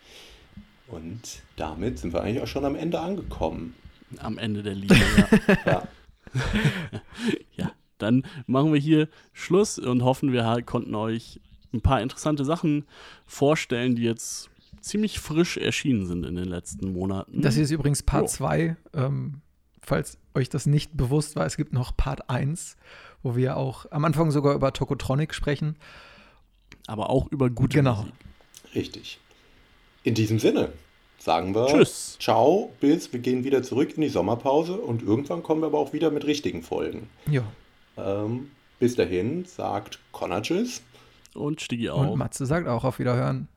Und damit sind wir eigentlich auch schon am Ende angekommen. Am Ende der Liebe, ja. ja. ja, dann machen wir hier Schluss und hoffen, wir konnten euch ein paar interessante Sachen vorstellen, die jetzt ziemlich frisch erschienen sind in den letzten Monaten. Das hier ist übrigens Part 2. Ähm, falls euch das nicht bewusst war, es gibt noch Part 1, wo wir auch am Anfang sogar über Tokotronic sprechen. Aber auch über gute genau. Musik. Richtig. In diesem Sinne sagen wir Tschüss. Ciao, bis wir gehen wieder zurück in die Sommerpause und irgendwann kommen wir aber auch wieder mit richtigen Folgen. Ja. Ähm, bis dahin sagt Connor Tschüss. Und Stigi auch. Und Matze sagt auch auf Wiederhören.